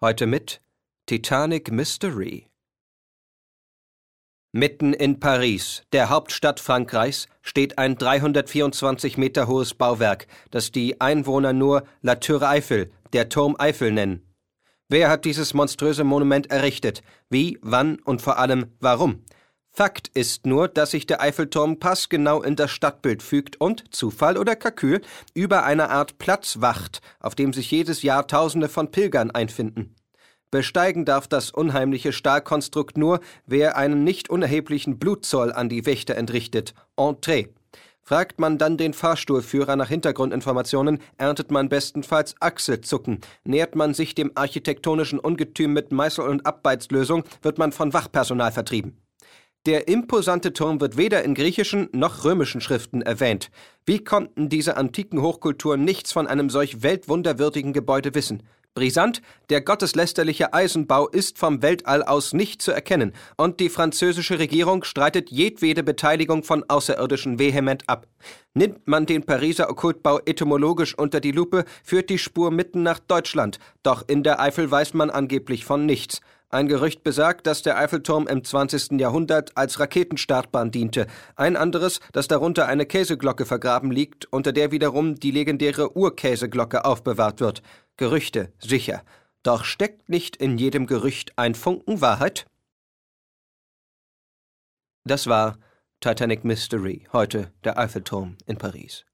Heute mit Titanic Mystery. Mitten in Paris, der Hauptstadt Frankreichs, steht ein 324 Meter hohes Bauwerk, das die Einwohner nur La Tour Eiffel, der Turm Eiffel nennen. Wer hat dieses monströse Monument errichtet? Wie, wann und vor allem warum? Fakt ist nur, dass sich der Eiffelturm passgenau in das Stadtbild fügt und, Zufall oder Kalkül, über eine Art Platz wacht, auf dem sich jedes Jahr Tausende von Pilgern einfinden. Besteigen darf das unheimliche Stahlkonstrukt nur, wer einen nicht unerheblichen Blutzoll an die Wächter entrichtet. Entree. Fragt man dann den Fahrstuhlführer nach Hintergrundinformationen, erntet man bestenfalls Achselzucken. Nähert man sich dem architektonischen Ungetüm mit Meißel- und Abbeitslösung, wird man von Wachpersonal vertrieben. Der imposante Turm wird weder in griechischen noch römischen Schriften erwähnt. Wie konnten diese antiken Hochkulturen nichts von einem solch weltwunderwürdigen Gebäude wissen? Brisant, der gotteslästerliche Eisenbau ist vom Weltall aus nicht zu erkennen, und die französische Regierung streitet jedwede Beteiligung von Außerirdischen vehement ab. Nimmt man den Pariser Okkultbau etymologisch unter die Lupe, führt die Spur mitten nach Deutschland, doch in der Eifel weiß man angeblich von nichts. Ein Gerücht besagt, dass der Eiffelturm im 20. Jahrhundert als Raketenstartbahn diente, ein anderes, dass darunter eine Käseglocke vergraben liegt, unter der wiederum die legendäre Urkäseglocke aufbewahrt wird. Gerüchte, sicher. Doch steckt nicht in jedem Gerücht ein Funken Wahrheit? Das war Titanic Mystery, heute der Eiffelturm in Paris.